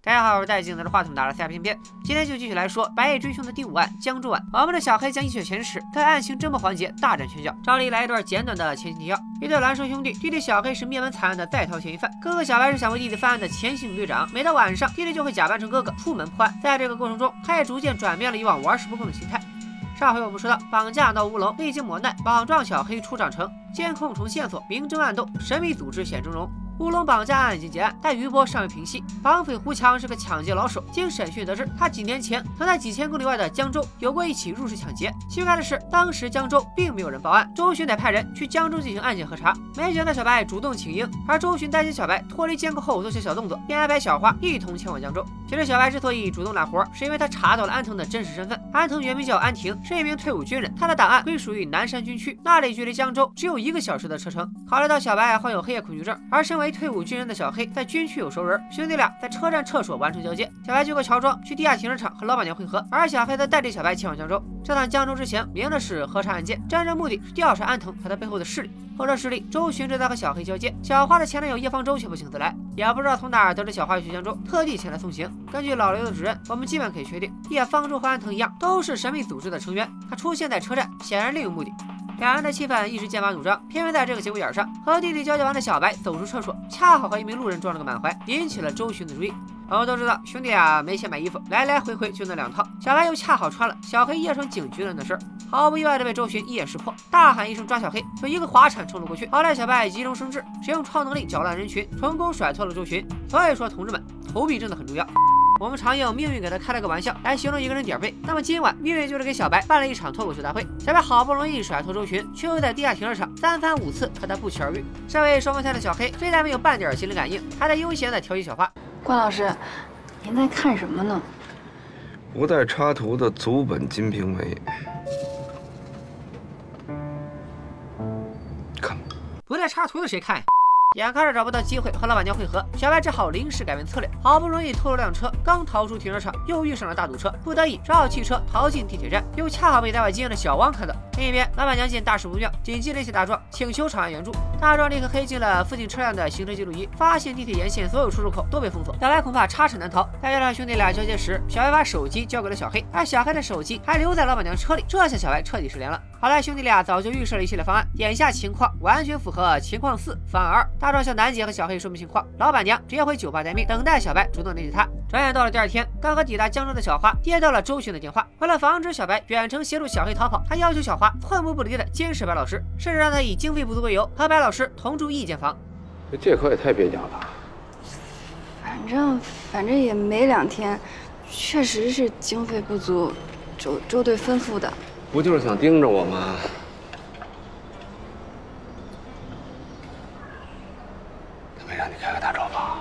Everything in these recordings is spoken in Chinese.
大家好，我是戴镜拿着话筒打的赛偏偏，今天就继续来说《白夜追凶》的第五案江州案。我们的小黑将一雪前耻，在案情侦破环节大展拳脚。照例来一段简短的前情提要：一对孪生兄弟，弟弟小黑是灭门惨案的在逃嫌疑犯，哥哥小白是想为弟弟翻案的前刑警队长。每到晚上，弟弟就会假扮成哥哥出门破案。在这个过程中，他也逐渐转变了以往玩世不恭的心态。上回我们说到，绑架闹乌龙，历经磨难，绑状小黑出长城，监控重线索，明争暗斗，神秘组织显峥嵘。乌龙绑架案已经结案，但余波尚未平息。绑匪胡强是个抢劫老手。经审讯得知，他几年前曾在几千公里外的江州有过一起入室抢劫。奇怪的是，当时江州并没有人报案，周巡得派人去江州进行案件核查。没想到小白主动请缨，而周巡担心小白脱离监控后做些小动作，便安排小花一同前往江州。其实小白之所以主动揽活，是因为他查到了安藤的真实身份。安藤原名叫安婷，是一名退伍军人，他的档案归属于南山军区，那里距离江州只有一个小时的车程。考虑到小白患有黑夜恐惧症，而身为退伍军人的小黑在军区有熟人，兄弟俩在车站厕所完成交接。小白经过乔装去地下停车场和老板娘会合，而小黑则带着小白前往江州。这趟江州之行明的是核查案件，真正目的是调查安藤和他背后的势力。后者势力，周巡正在和小黑交接。小花的前男友叶方舟却不请自来，也不知道从哪儿得知小花要去江州，特地前来送行。根据老刘的指认，我们基本可以确定，叶方舟和安藤一样，都是神秘组织的成员。他出现在车站，显然另有目的。两人的气氛一直剑拔弩张，偏偏在这个节骨眼上，和弟弟交接完的小白走出厕所，恰好和一名路人撞了个满怀，引起了周巡的注意。我们都知道，兄弟俩没钱买衣服，来来回回就那两套，小白又恰好穿了小黑夜闯警局的那身，毫不意外的被周巡一眼识破，大喊一声抓小黑，就一个滑铲冲了过去。好在小白急中生智，使用超能力搅乱人群，成功甩脱了周巡。所以说，同志们，投币真的很重要。我们常用命运给他开了个玩笑来形容一个人点背，那么今晚命运就是给小白办了一场脱口秀大会。小白好不容易甩脱周群，却又在地下停车场三番五次和他不期而遇。身为双胞胎的小黑，非但没有半点心灵感应，还在悠闲的调戏小花。关老师，您在看什么呢？不带插图的足本《金瓶梅》，看不带插图的谁看呀？眼看着找不到机会和老板娘会合，小白只好临时改变策略。好不容易偷了辆车，刚逃出停车场，又遇上了大堵车，不得已只好弃车逃进地铁站，又恰好被在外经营的小汪看到。另一边，老板娘见大事不妙，紧急联系大壮，请求长安援助。大壮立刻黑进了附近车辆的行车记录仪，发现地铁沿线所有出入口都被封锁，小白恐怕插翅难逃。再加上兄弟俩交接时，小白把手机交给了小黑，而小黑的手机还留在老板娘车里，这下小白彻底失联了。好在兄弟俩早就预设了一系列方案，眼下情况完全符合情况四方案二。大壮向楠姐和小黑说明情况，老板娘直接回酒吧待命，等待小白主动联系他。转眼到了第二天，刚刚抵达江州的小花接到了周巡的电话。为了防止小白远程协助小黑逃跑，他要求小花寸步不离的监视白老师，甚至让他以经费不足为由和白老师同住一间房。这借口也太蹩脚了。反正反正也没两天，确实是经费不足，周周队吩咐的。不就是想盯着我吗？他没让你开个大招吧？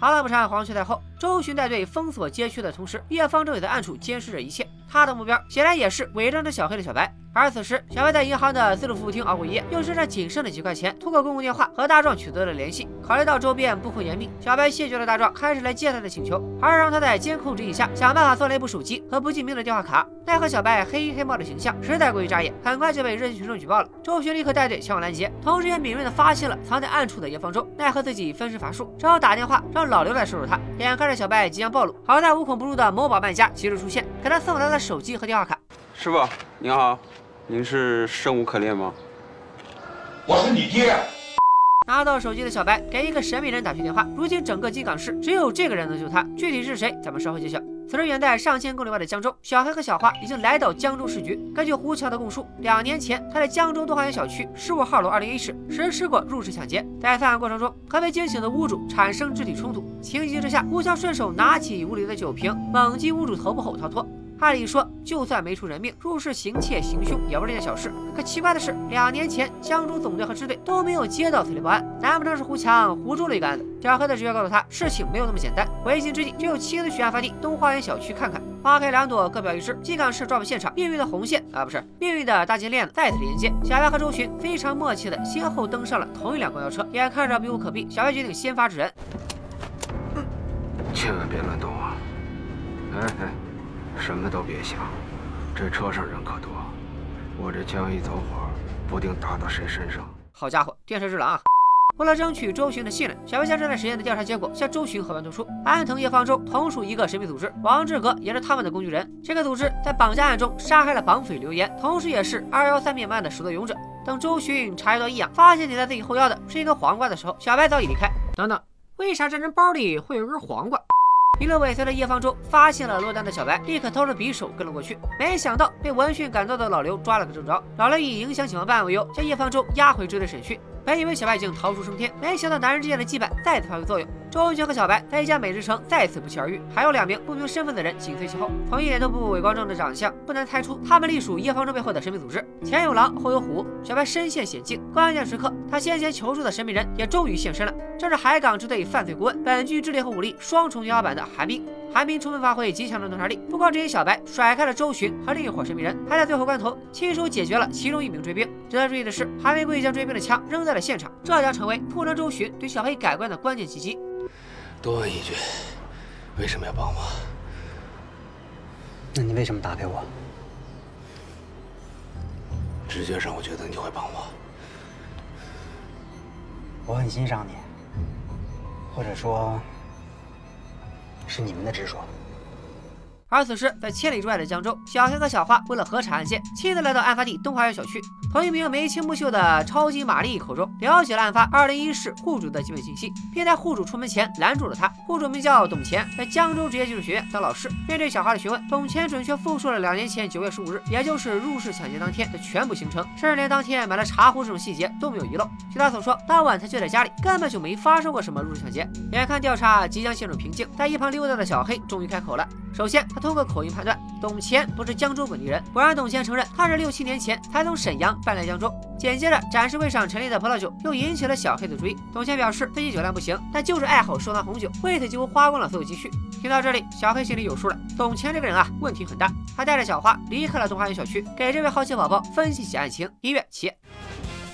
好了，不长，黄雀在后。周巡带队封锁街区的同时，叶方舟也在暗处监视着一切。他的目标显然也是伪装着小黑的小白。而此时，小白在银行的自助服务厅熬过一夜，用身上仅剩的几块钱，通过公共电话和大壮取得了联系。考虑到周边布控严密，小白谢绝了大壮开始来接他的请求，而是让他在监控指引下想办法做了一部手机和不记名的电话卡。奈何小白黑衣黑帽的形象实在过于扎眼，很快就被热心群众举报了。周巡立刻带队前往拦截，同时也敏锐地发现了藏在暗处的叶方舟。奈何自己分身乏术，只好打电话让老刘来收拾他。眼看着小白即将暴露，好在无孔不入的某宝卖家及时出现，给他送来了手机和电话卡。师傅您好，您是生无可恋吗？我是你爹。拿到手机的小白给一个神秘人打去电话，如今整个金港市只有这个人能救他，具体是谁，咱们稍后揭晓。此时远在上千公里外的江州，小黑和小花已经来到江州市局。根据胡强的供述，两年前他在江州东花园小区十五号楼二零一室实施过入室抢劫，在犯案过程中和被惊醒的屋主产生肢体冲突，情急之下，胡强顺手拿起屋里的酒瓶，猛击屋主头部后逃脱。按理说，就算没出人命，入室行窃行凶也不是件小事。可奇怪的是，两年前江州总队和支队都没有接到此类报案，难不成是胡强胡诌了一个案子？小黑的直觉告诉他，事情没有那么简单。为心之计，只有亲自去案发地东花园小区看看。花开两朵，各表一枝。金港市抓捕现场，命运的红线啊，不是命运的大金链子再次连接。小白和周巡非常默契的先后登上了同一辆公交车，眼看着避无可避，小白决定先发制人。千万别乱动啊！哎哎，什么都别想。这车上人可多，我这枪一走火，不定打到谁身上。好家伙，电车之狼啊！为了争取周巡的信任，小白将这段实验的调查结果向周巡和盘托出。安藤叶方舟同属一个神秘组织，王志格也是他们的工具人。这个组织在绑架案中杀害了绑匪刘岩，同时也是二幺三灭案的始作俑者。等周巡察觉到异样，发现顶在自己后腰的是一根黄瓜的时候，小白早已离开。等等，为啥这人包里会有根黄瓜？一路尾随的叶方舟发现了落单的小白，立刻掏出匕首跟了过去。没想到被闻讯赶到的老刘抓了个正着。老刘以影响警方办案为由，将叶方舟押回支队审讯。本以为小白已经逃出升天，没想到男人之间的羁绊再次发挥作用。周军和小白在一家美食城再次不期而遇，还有两名不明身份的人紧随其后。从一点都不伪光正的长相，不难猜出他们隶属叶方舟背后的神秘组织。前有狼，后有虎，小白身陷险境。关键时刻，他先前求助的神秘人也终于现身了，这是海港支队犯罪顾问，本剧智力和武力双重天花板的韩冰。韩冰充分发挥极强的洞察力，不光指引小白甩开了周巡和另一伙神秘人，还在最后关头亲手解决了其中一名追兵。值得注意的是，韩冰故意将追兵的枪扔在了现场，这将成为促成周巡对小黑改观的关键契机。多问一句，为什么要帮我？那你为什么打给我？直觉上我觉得你会帮我。我很欣赏你，或者说。是你们的直说。而此时，在千里之外的江州，小黑和小花为了核查案件，亲自来到案发地东华园小区，从一名眉清目秀的超级玛丽口中了解了案发二零一室户主的基本信息，并在户主出门前拦住了他。户主名叫董乾，在江州职业技术学院当老师。面对小花的询问，董乾准确复述了两年前九月十五日，也就是入室抢劫当天的全部行程，甚至连当天买了茶壶这种细节都没有遗漏。据他所说，当晚他就在家里，根本就没发生过什么入室抢劫。眼看调查即将陷入瓶颈，在一旁溜达的小黑终于开口了。首先，他通过口音判断，董乾不是江州本地人。果然，董乾承认他是六七年前才从沈阳搬来江中。紧接着，展示会上陈列的葡萄酒又引起了小黑的注意。董乾表示自己酒量不行，但就是爱好收藏红酒，为此几乎花光了所有积蓄。听到这里，小黑心里有数了。董乾这个人啊，问题很大。他带着小花离开了东华园小区，给这位好奇宝宝分析起案情。音乐起。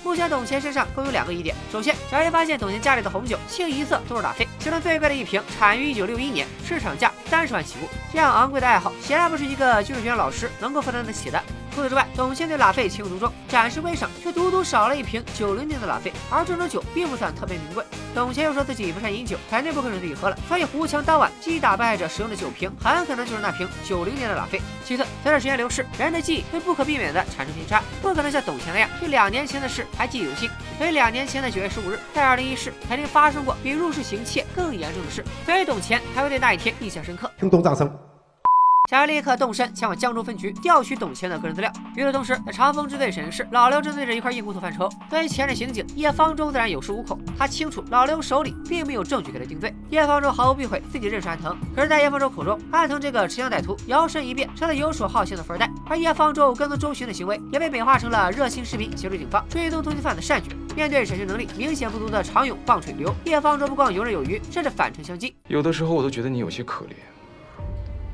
目前董乾身上共有两个疑点。首先，小黑发现董乾家里的红酒清一色都是拉菲，其中最贵的一瓶产于1961年，市场价三十万起步。这样昂贵的爱好，显然不是一个技术学院老师能够负担得起的。除此之外，董卿对拉菲情有独钟，展示柜上却独独少了一瓶九零年的拉菲，而这种酒并不算特别名贵。董卿又说自己不善饮酒，肯定不会让自己喝了，所以胡强当晚击打被害者使用的酒瓶，很可能就是那瓶九零年的拉菲。其次，随着时间流逝，人的记忆会不可避免地产生偏差，不可能像董卿那样对两年前的事还记忆犹新。所以两年前的九月十五日，在二零一室肯定发生过比入室行窃更严重的事，所以董乾才会对那一天印象深刻。听懂掌声。小黑立刻动身前往江州分局调取董乾的个人资料。与此同时，在长风支队审讯室，老刘正对着一块硬骨头犯愁。作为前任刑警，叶方舟自然有恃无恐。他清楚老刘手里并没有证据给他定罪。叶方舟毫不避讳自己认识安藤。可是，在叶方舟口中，安藤这个持枪歹徒摇身一变成了游手好闲的富二代，而叶方舟跟踪周巡的行为也被美化成了热心市民协助警方追踪通缉犯的善举。面对审讯能力明显不足的常勇棒槌刘，叶方舟不光游刃有余，甚至反唇相讥。有的时候，我都觉得你有些可怜。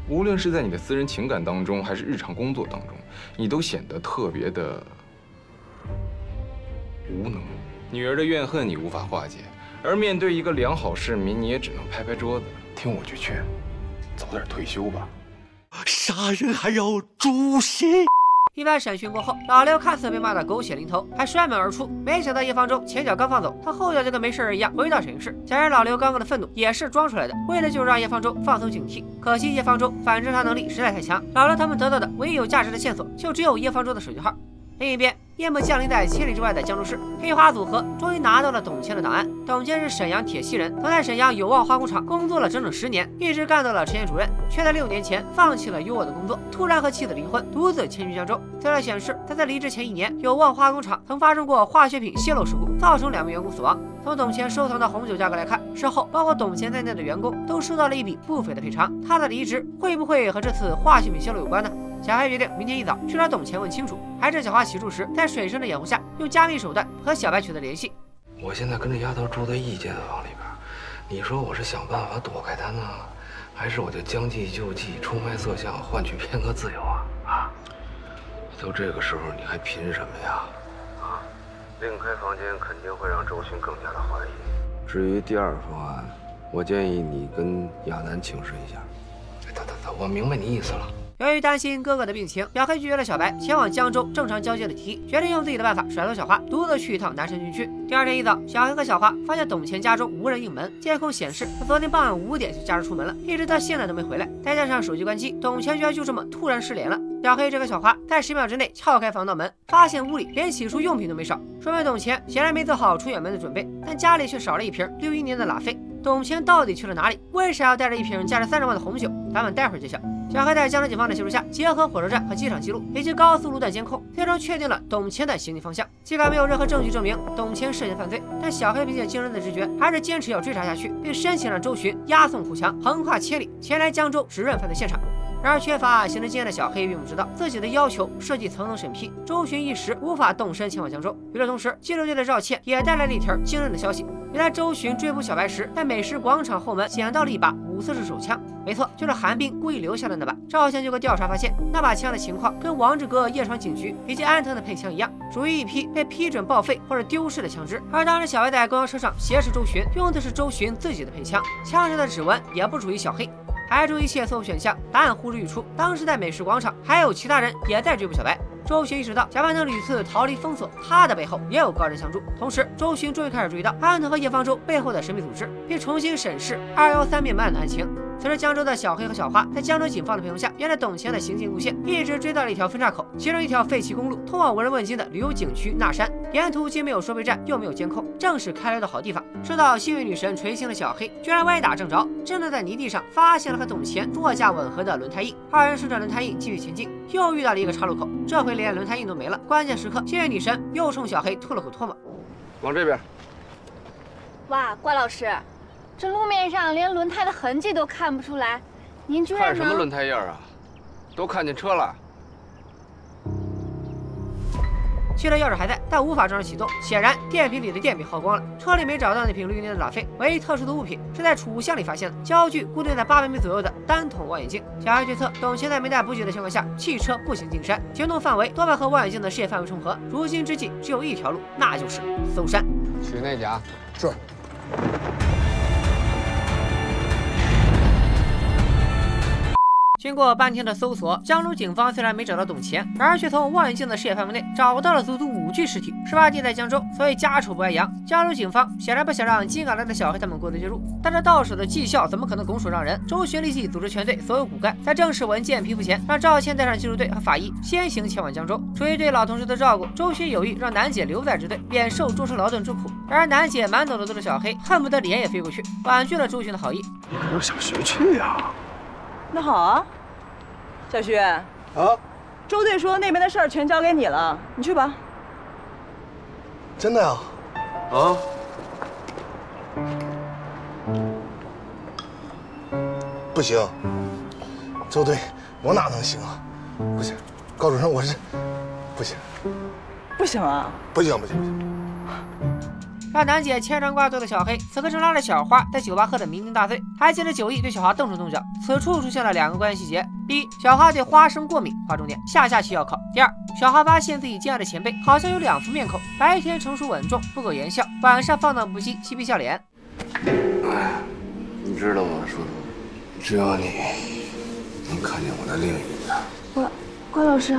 无论是在你的私人情感当中，还是日常工作当中，你都显得特别的无能。女儿的怨恨你无法化解，而面对一个良好市民，你也只能拍拍桌子，听我句劝，早点退休吧。杀人还要诛心。一番审讯过后，老刘看似被骂得狗血淋头，还摔门而出。没想到叶方舟前脚刚放走，他后脚就跟没事人一样回到审讯室。显然老刘刚刚的愤怒也是装出来的，为了就是让叶方舟放松警惕。可惜叶方舟反侦查能力实在太强，老刘他们得到的唯一有价值的线索，就只有叶方舟的手机号。另一边，夜幕降临在千里之外的江州市，黑花组合终于拿到了董谦的档案。董谦是沈阳铁西人，曾在沈阳有望化工厂工作了整整十年，一直干到了车间主任，却在六年前放弃了优渥的工作，突然和妻子离婚，独自迁居江州。资料显示，他在离职前一年，有望化工厂曾发生过化学品泄漏事故，造成两名员工死亡。从董谦收藏的红酒价格来看，事后包括董谦在内的员工都收到了一笔不菲的赔偿。他的离职会不会和这次化学品泄漏有关呢？小黑决定明天一早去找董乾问清楚，还是小花洗漱时，在水生的掩护下，用加密手段和小白取得联系。我现在跟这丫头住在一间房里边，你说我是想办法躲开她呢，还是我就将计就计，出卖色相，换取片刻自由啊？啊！都这个时候，你还凭什么呀？啊！另开房间肯定会让周迅更加的怀疑。至于第二方案，我建议你跟亚楠请示一下。得得得，我明白你意思了。由于担心哥哥的病情，小黑拒绝了小白前往江州正常交接的提议，决定用自己的办法甩脱小花，独自去一趟南山军区。第二天一早，小黑和小花发现董乾家中无人应门，监控显示他昨天傍晚五点就驾车出门了，一直到现在都没回来。再加上手机关机，董乾居然就这么突然失联了。小黑这个小花在十秒之内撬开防盗门，发现屋里连洗漱用品都没少，说明董乾显然没做好出远门的准备。但家里却少了一瓶六一年的拉菲，董乾到底去了哪里？为啥要带着一瓶价值三十万的红酒？咱们待会儿揭晓。小黑在江州警方的协助下，结合火车站和机场记录以及高速路段监控，最终确定了董乾的行进方向。尽管没有任何证据证明董乾涉嫌犯罪，但小黑凭借惊人的直觉，还是坚持要追查下去，并申请让周巡押送虎强横跨千里前来江州指认犯罪现场。然而，缺乏刑侦经验的小黑并不知道自己的要求涉及层层审批，周巡一时无法动身前往江州。与此同时，记者队的赵倩也带来了一条惊人的消息：原来周巡追捕小白时，在美食广场后门捡到了一把五四式手枪，没错，就是韩冰故意留下的那把。赵倩经过调查发现，那把枪的情况跟王志哥夜闯警局以及安藤的配枪一样，属于一批被批准报废或者丢失的枪支。而当时小白在公交车上挟持周巡，用的是周巡自己的配枪，枪上的指纹也不属于小黑。排除一切错误选项，答案呼之欲出。当时在美食广场，还有其他人也在追捕小白。周巡意识到，小白能屡次逃离封锁，他的背后也有高人相助。同时，周巡终于开始注意到安藤和叶方舟背后的神秘组织，并重新审视二幺三灭门案的案情。此时，江州的小黑和小花在江州警方的陪同下，沿着董乾的行进路线，一直追到了一条分岔口，其中一条废弃公路，通往无人问津的旅游景区纳山。沿途既没有收费站，又没有监控，正是开溜的好地方。受到幸运女神垂青的小黑，居然歪打正着，真的在泥地上发现了和董乾座驾吻合的轮胎印。二人顺着轮胎印继续前进，又遇到了一个岔路口，这回连轮胎印都没了。关键时刻，幸运女神又冲小黑吐了口唾沫。往这边。哇，关老师，这路面上连轮胎的痕迹都看不出来，您居然看什么轮胎印儿啊？都看见车了。汽车钥匙还在，但无法正常启动。显然电瓶里的电被耗光了。车里没找到那瓶绿年的拉菲，唯一特殊的物品是在储物箱里发现的焦距固定在八百米左右的单筒望远镜。小黑推测，董卿在没带补给的情况下，汽车步行进山，行动范围多半和望远镜的视野范围重合。如今之计只有一条路，那就是搜山。取那家。是。经过半天的搜索，江州警方虽然没找到董乾，然而却从望远镜的视野范围内找到了足足五具尸体。事发地在江州，所以家丑不外扬。江州警方显然不想让金港来的小黑他们过得介入，但这到手的绩效怎么可能拱手让人？周旋立即组织全队所有骨干，在正式文件批复前，让赵倩带上技术队和法医先行前往江州。出于对老同事的照顾，周巡有意让楠姐留在支队，免受舟车劳顿之苦。然而楠姐满脑子都是小黑，恨不得脸也飞过去，婉拒了周巡的好意。你可让小徐去呀、那好啊，小徐，啊？周队说那边的事儿全交给你了，你去吧。真的呀？啊？不行，周队，我哪能行啊？不行，高主任，我是不行，不行啊，不行，不行，不行。让楠姐牵肠挂肚的小黑，此刻正拉着小花在酒吧喝得酩酊大醉，还借着酒意对小花动手动脚。此处出现了两个关键细节：第一，小花对花生过敏，划重点，下下期要考；第二，小花发现自己敬爱的前辈好像有两副面孔，白天成熟稳重，不苟言笑，晚上放荡不羁，嬉皮笑脸。哎，你知道吗，树洞？只有你能看见我的另一面。关关老师，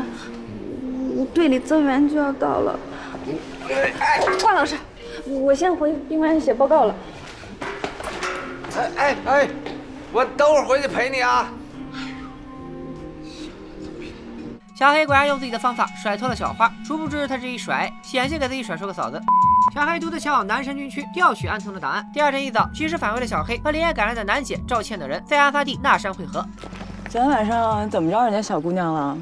我队里增援就要到了。关老师，我先回宾馆写报告了。哎哎哎，我等会儿回去陪你啊。小黑果然用自己的方法甩脱了小花，殊不知他这一甩，险些给自己甩出个嫂子。小黑独自前往南山军区调取安藤的档案。第二天一早，及时返回的小黑和连夜赶来的楠姐赵倩等人在案发地那山汇合。昨天晚上怎么着人家小姑娘了？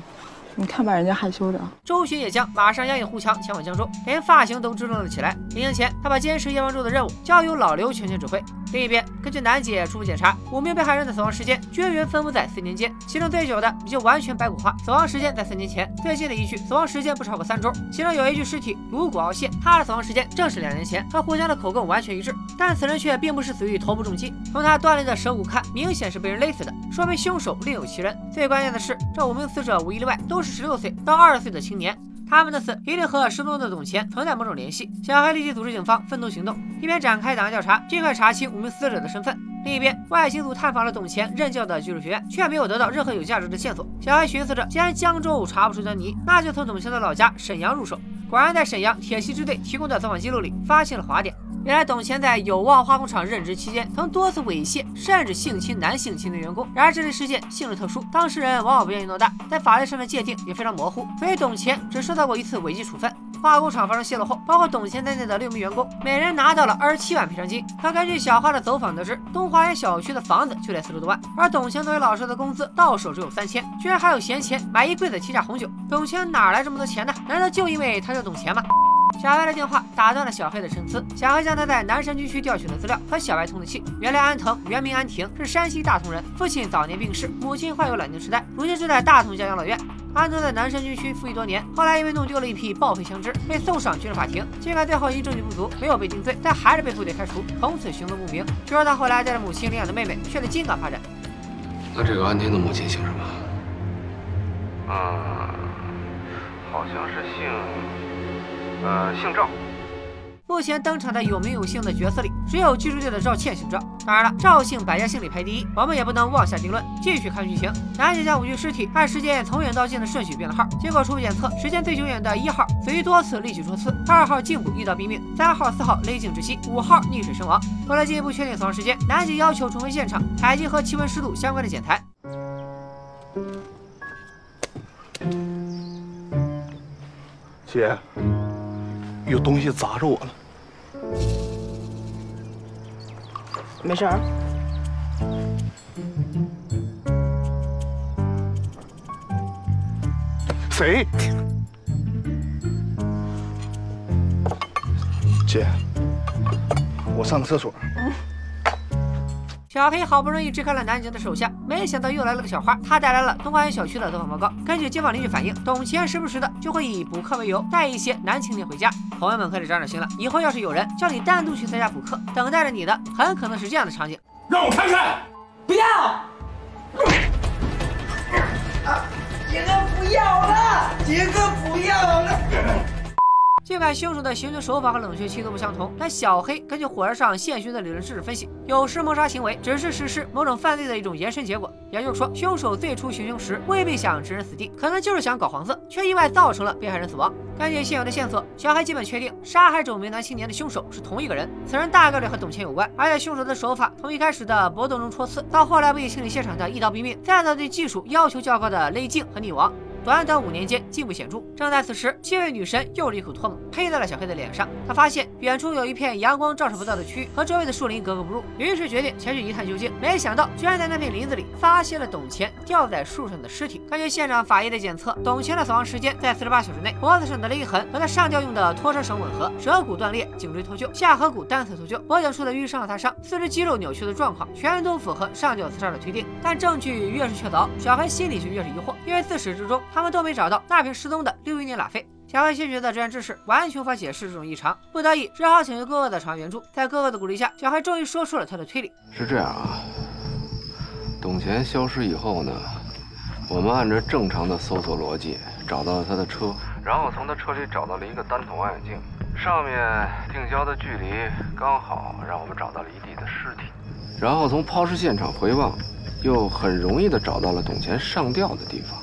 你看把人家害羞的。周巡也将马上押引胡强前往江州，连发型都支棱了起来。临行前，他把监视叶王洲的任务交由老刘全权指挥。另一边，根据楠姐初步检查，五名被害人的死亡时间均匀分布在四年间，其中最久的已经完全白骨化，死亡时间在四年前；最近的一具死亡时间不超过三周，其中有一具尸体颅骨凹陷，他的死亡时间正是两年前，和胡强的口供完全一致。但此人却并不是死于头部重击，从他断裂的舌骨看，明显是被人勒死的，说明凶手另有其人。最关键的是，这五名死者无一例外都是十六岁到二十岁的青年。他们的死一定和失踪的董乾存在某种联系。小黑立即组织警方分头行动，一边展开档案调查，尽快查清五名死者的身份。另一边，外星组探访了董乾任教的技术学院，却没有得到任何有价值的线索。小黑寻思着，既然江州查不出端倪，那就从董乾的老家沈阳入手。果然，在沈阳铁西支队提供的走访记录里，发现了滑点。原来董乾在有望化工厂任职期间，曾多次猥亵甚至性侵男性青年员工。然而这类事件性质特殊，当事人往往不愿意闹大，在法律上的界定也非常模糊，所以董乾只受到过一次违纪处分。化工厂发生泄露后，包括董乾在内的六名员工，每人拿到了二十七万赔偿金。可根据小花的走访得知，东华园小区的房子就得四十多万，而董乾作为老师的工资到手只有三千，居然还有闲钱买一柜子七价红酒。董乾哪来这么多钱呢？难道就因为他叫董乾吗？小白的电话打断了小黑的沉思。小黑将他在南山军区调取的资料和小白通了气。原来安藤原名安婷，是山西大同人，父亲早年病逝，母亲患有老年痴呆，如今住在大同家养老院。安藤在南山军区服役多年，后来因为弄丢了一批报废枪支，被送上军事法庭。尽管最后因证据不足没有被定罪，但还是被部队开除，从此行踪不明。据说他后来带着母亲领养的妹妹去了金港发展。那这个安婷的母亲姓什么？嗯，好像是姓。呃，姓赵。目前登场的有名有姓的角色里，只有居住队的赵倩姓赵。当然了，赵姓百家姓里排第一，我们也不能妄下定论。继续看剧情，男警将五具尸体按时间从远到近的顺序编了号，结果初步检测，时间最久远的一号死于多次力气戳刺，二号胫骨遇到毙命，三号、四号勒颈窒息，五号溺水身亡。为了进一步确定死亡时间，男警要求重回现场采集和气温、湿度相关的检材。姐。有东西砸着我了，没事儿。谁？姐，我上个厕所。小黑好不容易支开了南京的手下，没想到又来了个小花。他带来了东花园小区的走访报告。根据街坊邻居反映，董乾时不时的就会以补课为由带一些男青年回家。朋友们可得长点心了，以后要是有人叫你单独去他家补课，等待着你的很可能是这样的场景。让我看看，不要！杰哥不要了，杰哥不要了。尽管凶手的行凶手法和冷血期都不相同，但小黑根据火车上现寻的理论知识分析，有时谋杀行为只是实施某种犯罪的一种延伸结果。也就是说，凶手最初行凶时未必想置人死地，可能就是想搞黄色，却意外造成了被害人死亡。根据现有的线索，小黑基本确定杀害这名男青年的凶手是同一个人，此人大概率和董倩有关。而且凶手的手法从一开始的搏斗中戳刺，到后来不惜清理现场的一刀毙命，再到对技术要求较高的勒颈和溺亡。短短五年间进步显著。正在此时，七位女神又是一口唾沫呸在了小黑的脸上。他发现远处有一片阳光照射不到的区域，和周围的树林格格不入，于是决定前去一探究竟。没想到，居然在那片林子里发现了董乾吊在树上的尸体。根据现场法医的检测，董乾的死亡时间在四十八小时内，脖子上的勒痕和他上吊用的拖车绳吻合，舌骨断裂，颈椎脱臼，下颌骨单侧脱臼，脖颈处的淤伤和擦伤，四肢肌肉扭曲的状况，全都符合上吊自杀的推定。但证据越是确凿，小黑心里就越是疑惑，因为自始至终他们都没找到。那瓶失踪的六一年拉菲，小黑先觉得这件知识完全无法解释这种异常，不得已只好请求哥哥的传援助。在哥哥的鼓励下，小黑终于说出了他的推理：是这样啊，董乾消失以后呢，我们按照正常的搜索逻辑找到了他的车，然后从他车里找到了一个单筒望远镜，上面定焦的距离刚好让我们找到了一地的尸体，然后从抛尸现场回望，又很容易的找到了董乾上吊的地方。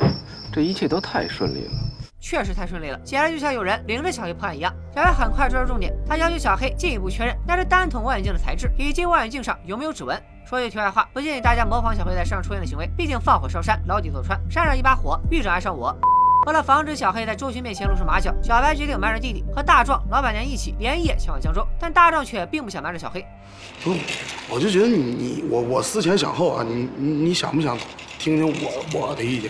这一切都太顺利了，确实太顺利了，简直就像有人领着小黑破案一样。小黑很快抓住重点，他要求小黑进一步确认那是单筒望远镜的材质，以及望远镜上有没有指纹。说句题外话，不建议大家模仿小黑在山上抽烟的行为，毕竟放火烧山，牢底坐穿，山上一把火，狱长爱上我。为了防止小黑在周巡面前露出马脚，小白决定瞒着弟弟和大壮、老板娘一起连夜前往江州。但大壮却并不想瞒着小黑。不，我就觉得你你我我思前想后啊，你你你想不想听听我我的意见？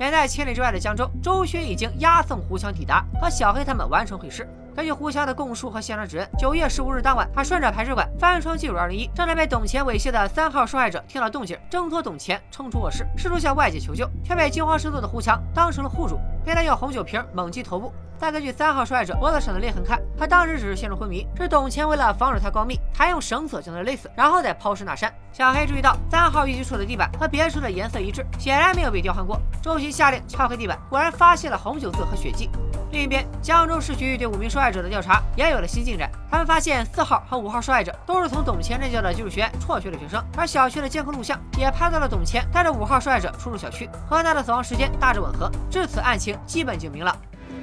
远在千里之外的江州，周勋已经押送胡强抵达，和小黑他们完成会师。根据胡强的供述和现场指认，九月十五日当晚，他顺着排水管翻窗进入二零一，正在被董钱猥亵的三号受害者听到动静，挣脱董钱冲出卧室，试图向外界求救，却被惊慌失措的胡强当成了户主，被他用红酒瓶猛击头部。再根据三号受害者脖子上的裂痕看，他当时只是陷入昏迷，是董乾为了防止他告密，还用绳索将他勒死，然后再抛尸那山。小黑注意到三号寓居处的地板和别处的颜色一致，显然没有被调换过。周琦下令敲开地板，果然发现了红酒渍和血迹。另一边，江州市局对五名受害者的调查也有了新进展。他们发现四号和五号受害者都是从董前任教的技术学院辍学的学生，而小区的监控录像也拍到了董前带着五号受害者出入小区，和他的死亡时间大致吻合。至此，案情基本就明了。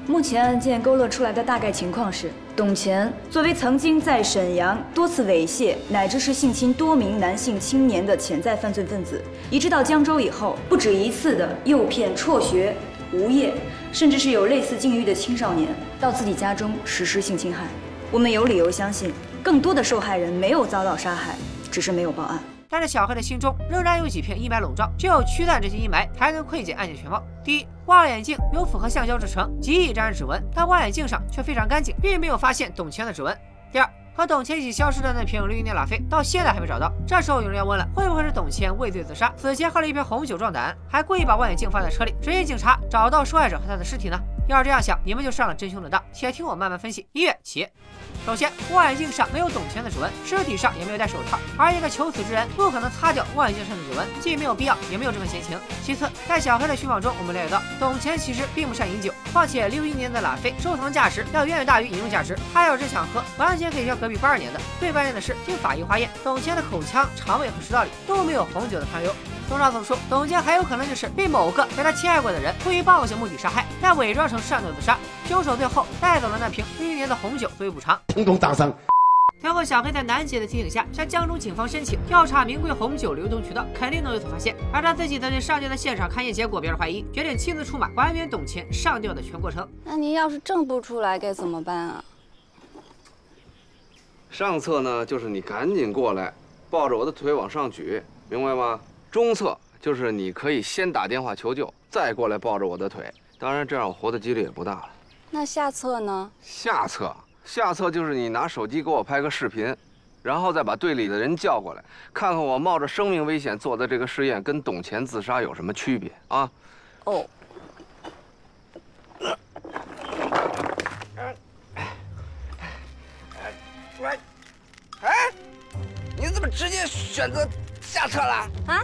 目前案件勾勒出来的大概情况是：董乾作为曾经在沈阳多次猥亵乃至是性侵多名男性青年的潜在犯罪分子，移至到江州以后，不止一次的诱骗辍学、无业，甚至是有类似境遇的青少年到自己家中实施性侵害。我们有理由相信，更多的受害人没有遭到杀害，只是没有报案。但是小黑的心中仍然有几片阴霾笼罩，只有驱散这些阴霾，才能窥见案件全貌。第一，望远镜有符合橡胶制成，极易沾染指纹，但望远镜上却非常干净，并没有发现董卿的指纹。第二，和董卿一起消失的那瓶绿茵拉菲到现在还没找到。这时候有人要问了，会不会是董卿畏罪自杀，死前喝了一瓶红酒壮胆，还故意把望远镜放在车里，指引警察找到受害者和他的尸体呢？要是这样想，你们就上了真凶的当。且听我慢慢分析。音乐起。首先，望远镜上没有董卿的指纹，尸体上也没有戴手套，而一个求死之人不可能擦掉望远镜上的指纹，既没有必要，也没有这份闲情。其次，在小黑的寻访中，我们了解到董卿其实并不善饮酒，况且六一年的拉菲收藏价值要远远大于饮用价值，他要是想喝，完全可以叫隔壁八二年的。最关键的是，经法医化验，董卿的口腔、肠胃和食道里都没有红酒的残留。综上所述，董卿很有可能就是被某个被他侵害过的人出于报复性目的杀害，再伪装成上吊自杀。凶手最后带走了那瓶六一年的红酒作为补偿。通通掌声。最后，小黑在楠姐的提醒下，向江州警方申请调查名贵红酒流通渠道，肯定能有所发现。而他自己则对上吊的现场勘验结果表示怀疑，决定亲自出马还原董卿上吊的全过程。那您要是证不出来该怎么办啊？上策呢，就是你赶紧过来，抱着我的腿往上举，明白吗？中策就是你可以先打电话求救，再过来抱着我的腿。当然，这样我活的几率也不大了。那下策呢？下策，下策就是你拿手机给我拍个视频，然后再把队里的人叫过来，看看我冒着生命危险做的这个试验跟董乾自杀有什么区别啊？哦。哎，哎，你怎么直接选择下车了？啊？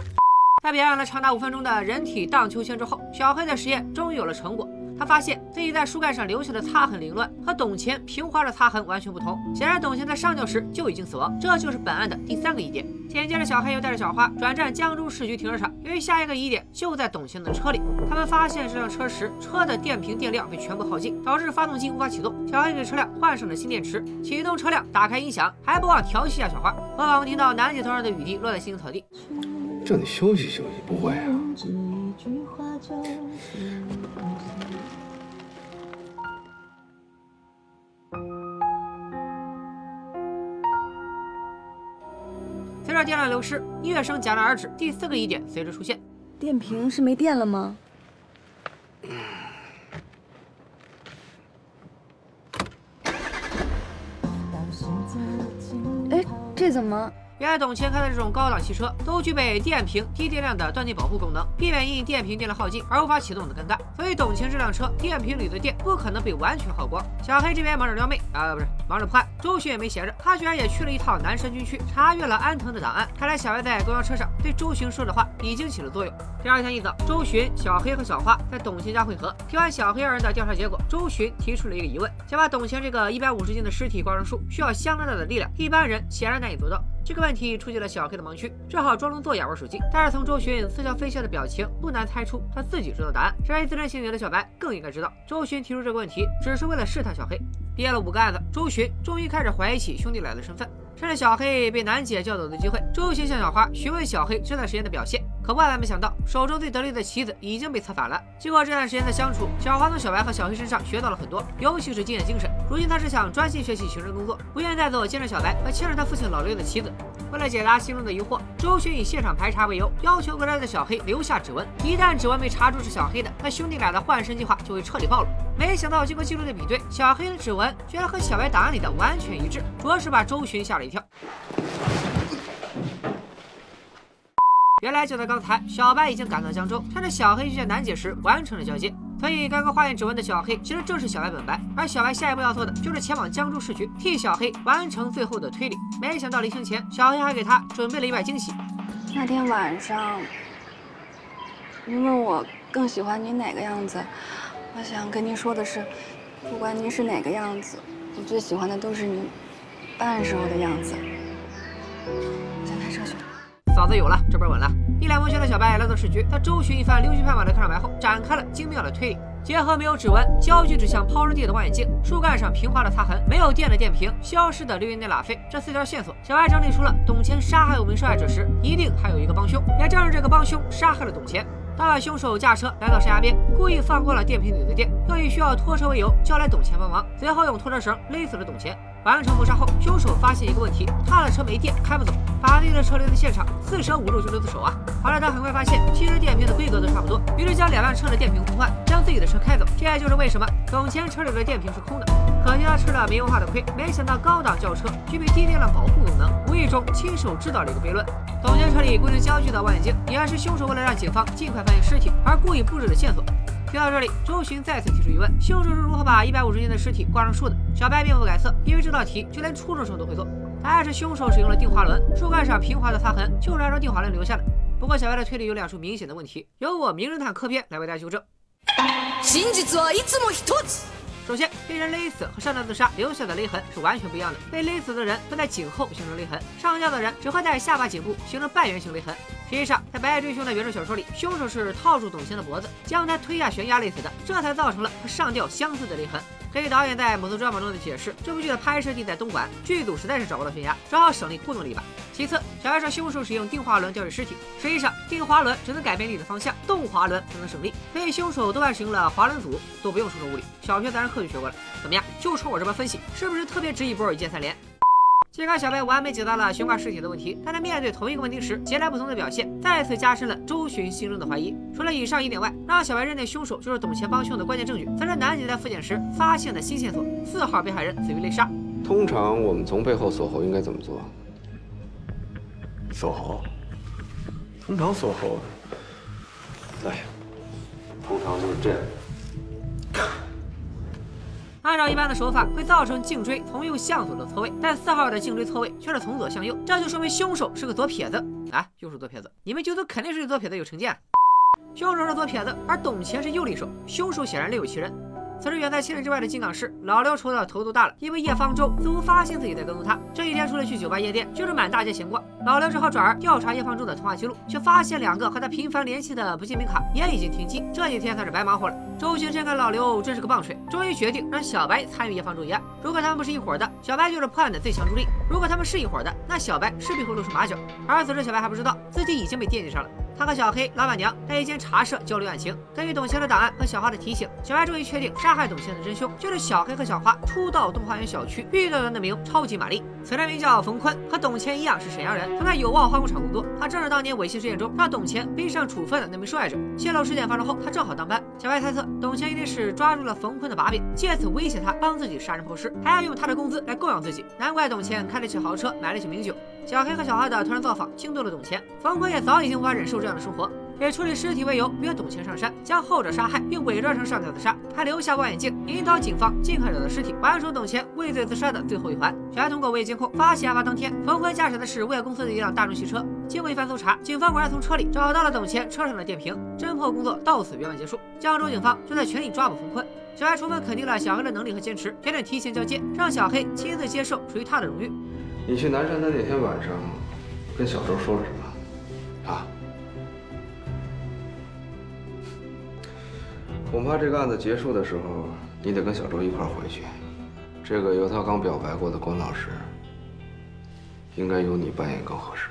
在表演了长达五分钟的人体荡秋千之后，小黑的实验终于有了成果。他发现自己在书盖上留下的擦痕凌乱，和董乾平滑的擦痕完全不同。显然，董乾在上吊时就已经死亡，这就是本案的第三个疑点。紧接着，小黑又带着小花转战江州市局停车场，由于下一个疑点就在董乾的车里，他们发现这辆车时车的电瓶电量被全部耗尽，导致发动机无法启动。小黑给车辆换上了新电池，启动车辆，打开音响，还不忘调戏一下小花。和我们听到南姐头上的雨滴落在青草地，叫你休息休息，不会啊？随着电量流失，音乐声戛然而止。第四个疑点随之出现：电瓶是没电了吗？哎，这怎么？原来董卿开的这种高档汽车都具备电瓶低电量的断电保护功能，避免因电瓶电量耗尽而无法启动的尴尬。所以董卿这辆车电瓶里的电不可能被完全耗光。小黑这边忙着撩妹啊，不是忙着破案。周巡也没闲着，他居然也去了一趟南山军区，查阅了安藤的档案。看来小黑在公交车上对周巡说的话已经起了作用。第二天一早，周巡、小黑和小花在董卿家会合。听完小黑二人的调查结果，周巡提出了一个疑问：想把董卿这个一百五十斤的尸体挂上树，需要相当大的力量，一般人显然难以做到。这个问题触及了小黑的盲区，只好装聋作哑玩手机。但是从周巡似笑非笑的表情，不难猜出他自己知道答案。身为自认幸运的小白更应该知道，周巡提出这个问题只是为了试探小黑。憋了五个案子，周巡终于开始怀疑起兄弟俩的身份。趁着小黑被楠姐叫走的机会，周巡向小花询问小黑这段时间的表现。可万万没想到，手中最得力的棋子已经被策反了。经过这段时间的相处，小花从小白和小黑身上学到了很多，尤其是经验精神。如今他只想专心学习刑侦工作，不愿再做监视小白和牵着他父亲老六的棋子。为了解答心中的疑惑，周巡以现场排查为由，要求格莱的小黑留下指纹。一旦指纹被查出是小黑的，那兄弟俩的换身计划就会彻底暴露。没想到经过记录的比对，小黑的指纹居然和小白档案里的完全一致，着实把周巡吓了一跳。原来就在刚才，小白已经赶到江州，趁着小黑遇见楠姐时完成了交接。所以刚刚化验指纹的小黑，其实正是小白本白。而小白下一步要做的，就是前往江州市局，替小黑完成最后的推理。没想到临行前，小黑还给他准备了一外惊喜。那天晚上，您问我更喜欢您哪个样子，我想跟您说的是，不管您是哪个样子，我最喜欢的都是您办案时候的样子。先开车去。嫂子有了，这边稳了。一脸蒙圈的小白来到市局，他周旋一番，溜须拍马的看上白后，展开了精妙的推理。结合没有指纹、焦距指向抛尸地的望远镜、树干上平滑的擦痕、没有电的电瓶、消失的流云内拉菲这四条线索，小白整理出了董乾杀害五名受害者时，一定还有一个帮凶。也正是这个帮凶杀害了董乾。当晚，凶手驾车来到山崖边，故意放光了电瓶里的电，又以需要拖车为由叫来董乾帮忙，随后用拖车绳勒死了董乾。完成谋杀后，凶手发现一个问题：他的车没电，开不走。法定的车留在现场，四舍五入就留得手啊。后来他很快发现，其实电瓶的规格都差不多，于是将两辆车的电瓶互换，将自己的车开走。这也就是为什么董乾车里的电瓶是空的。可惜他吃了没文化的亏，没想到高档轿车具备低电量保护功能，无意中亲手制造了一个悖论。董乾车里规定焦距的望远镜，也是凶手为了让警方尽快发现尸体而故意布置的线索。听到这里，周巡再次提出疑问：凶手是如何把一百五十斤的尸体挂上树的？小白并不改色，因为这道题就连初中生都会做。答案是凶手使用了定滑轮，树干上平滑的擦痕就是按照定滑轮留下的。不过小白的推理有两处明显的问题，由我名侦探柯编来为大家纠正。首先，被人勒死和上吊自杀留下的勒痕是完全不一样的。被勒死的人会在颈后形成勒痕，上吊的人只会在下巴颈部形成半圆形勒痕。实际上，在《白夜追凶》的原著小说里，凶手是套住董卿的脖子，将他推下悬崖勒死的，这才造成了和上吊相似的勒痕。根据导演在某次专访中的解释，这部剧的拍摄地在东莞，剧组实在是找不到悬崖，只好省力糊弄了一把。其次，小白说凶手使用定滑轮吊着尸体，实际上定滑轮只能改变力的方向，动滑轮才能省力，所以凶手多半使用了滑轮组，都不用输出物理，小学自然课就学过了。怎么样？就冲我这般分析，是不是特别值一波一键三连？尽管小白完美解答了悬挂尸体的问题，但在面对同一个问题时，截然不同的表现，再次加深了周巡心中的怀疑。除了以上一点外，让小白认定凶手就是董乾帮凶的关键证据，则是男警在复检时发现的新线索：四号被害人死于勒杀。通常我们从背后锁喉应该怎么做？锁喉？通常锁喉？对，通常就是这样。按照一般的手法，会造成颈椎从右向左的错位，但四号的颈椎错位却是从左向右，这就说明凶手是个左撇子啊！又是左撇子，你们剧组肯定是对左撇子有成见。凶手是左撇子，而董乾是右利手，凶手显然另有其人。此时远在千里之外的金港市，老刘愁得头都大了，因为叶方舟似乎发现自己在跟踪他。这一天除了去酒吧夜店，就是满大街闲逛。老刘只好转而调查叶方舟的通话记录，却发现两个和他频繁联系的不记名卡也已经停机。这几天算是白忙活了。周巡深看老刘真是个棒槌，终于决定让小白参与叶方舟一案。如果他们不是一伙的，小白就是破案的最强助力；如果他们是一伙的，那小白势必会露出马脚。而此时小白还不知道自己已经被惦记上了。他和小黑、老板娘在一间茶社交流案情。根据董卿的档案和小花的提醒，小白终于确定杀害董卿的真凶就是小黑和小花初到东花园小区遇到的那名超级玛丽。此人名叫冯坤，和董卿一样是沈阳人，曾在有望化工厂工作。他正是当年猥亵事件中让董卿背上处分的那名受害者。泄露事件发生后，他正好当班。小白猜测，董卿一定是抓住了冯坤的把柄，借此威胁他帮自己杀人抛尸，还要用他的工资来供养自己。难怪董卿开得起豪车，买得起名酒。小黑和小花的突然造访惊动了董乾，冯坤也早已经无法忍受这样的生活，以处理尸体为由约董乾上山，将后者杀害，并伪装成上吊自杀，还留下望远镜，引导警方尽快找到尸体，完成董乾畏罪自杀的最后一环。小白通过物业监控发现，案发当天冯坤驾驶的是物业公司的一辆大众汽车。经过一番搜查，警方果然从车里找到了董乾车上的电瓶，侦破工作到此圆满结束。江州警方正在全力抓捕冯坤。小白充分肯定了小黑的能力和坚持，决定提前交接，让小黑亲自接受属于他的荣誉。你去南山的那天晚上，跟小周说了什么？啊？恐怕这个案子结束的时候，你得跟小周一块回去。这个由他刚表白过的关老师，应该由你扮演更合适。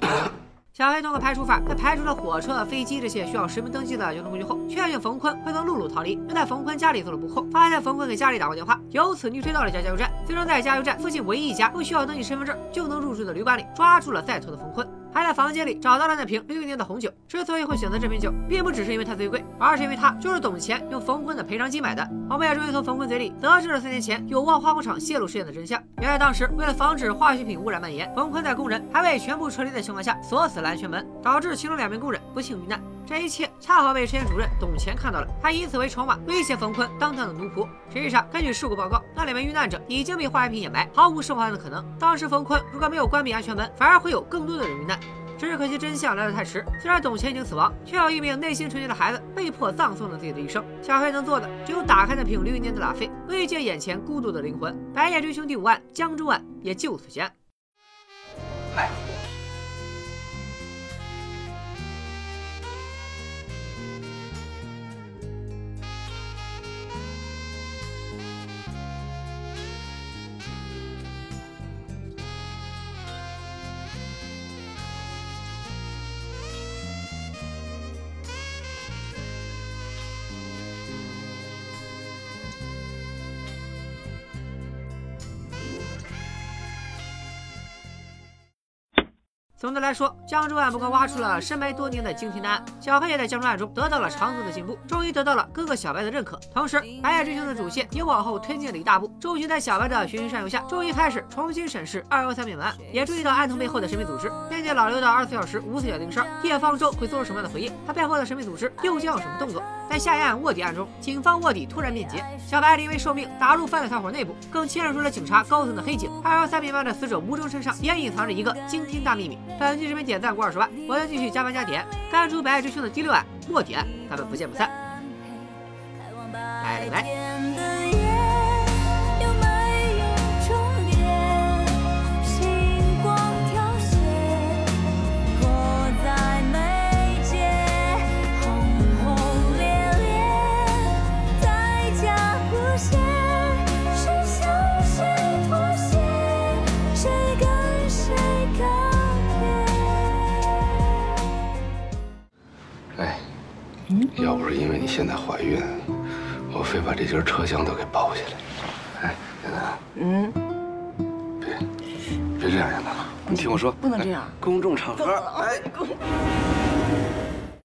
小黑通过排除法，在排除了火车、飞机这些需要实名登记的交通工具后，确定冯坤会从陆路逃离，并在冯坤家里做了布控，发现冯坤给家里打过电话，由此逆推到了一家加油站，最终在加油站附近唯一一家不需要登记身份证就能入住的旅馆里抓住了在逃的冯坤。还在房间里找到了那瓶六一年的红酒。之所以会选择这瓶酒，并不只是因为它最贵，而是因为它就是董钱用冯坤的赔偿金买的。我们也终于从冯坤嘴里得知了三年前有望化工厂泄露事件的真相。原来当时为了防止化学品污染蔓延，冯坤在工人还未全部撤离的情况下锁死了安全门，导致其中两名工人不幸遇难。这一切恰好被车间主任董乾看到了，他以此为筹码威胁冯坤当他的奴仆。实际上，根据事故报告，那两名遇难者已经被化学品掩埋，毫无生还的可能。当时冯坤如果没有关闭安全门，反而会有更多的人遇难。只是可惜真相来得太迟，虽然董乾已经死亡，却有一名内心纯洁的孩子被迫葬送了自己的一生。小黑能做的只有打开那瓶绿年的拉菲，慰藉眼前孤独的灵魂。白夜追凶第五案江州案也就此结案。总的来说，江州案不光挖出了深埋多年的惊天大案，小黑也在江州案中得到了长足的进步，终于得到了哥哥小白的认可。同时，《白夜追凶》的主线也往后推进了一大步。周迅在小白的循循善诱下，终于开始重新审视二幺三灭门案，也注意到案头背后的神秘组织。面对老刘的二十四小时无死角盯梢，叶方舟会做出什么样的回应？他背后的神秘组织又将有什么动作？在下一案卧底案中，警方卧底突然变节，小白临危受命打入犯罪团伙内部，更牵扯出了警察高层的黑警。二幺三灭门的死者吴征身上也隐藏着一个惊天大秘密。本期视频点赞过二十万，我将继续加班加点，干出《白夜追凶》的第六案卧底案，咱们不见不散，拜拜。要不是因为你现在怀孕，我非把这节车厢都给包下来。哎，燕子，嗯，别别这样，燕子，你听我说，不能这样，公众场合，哎。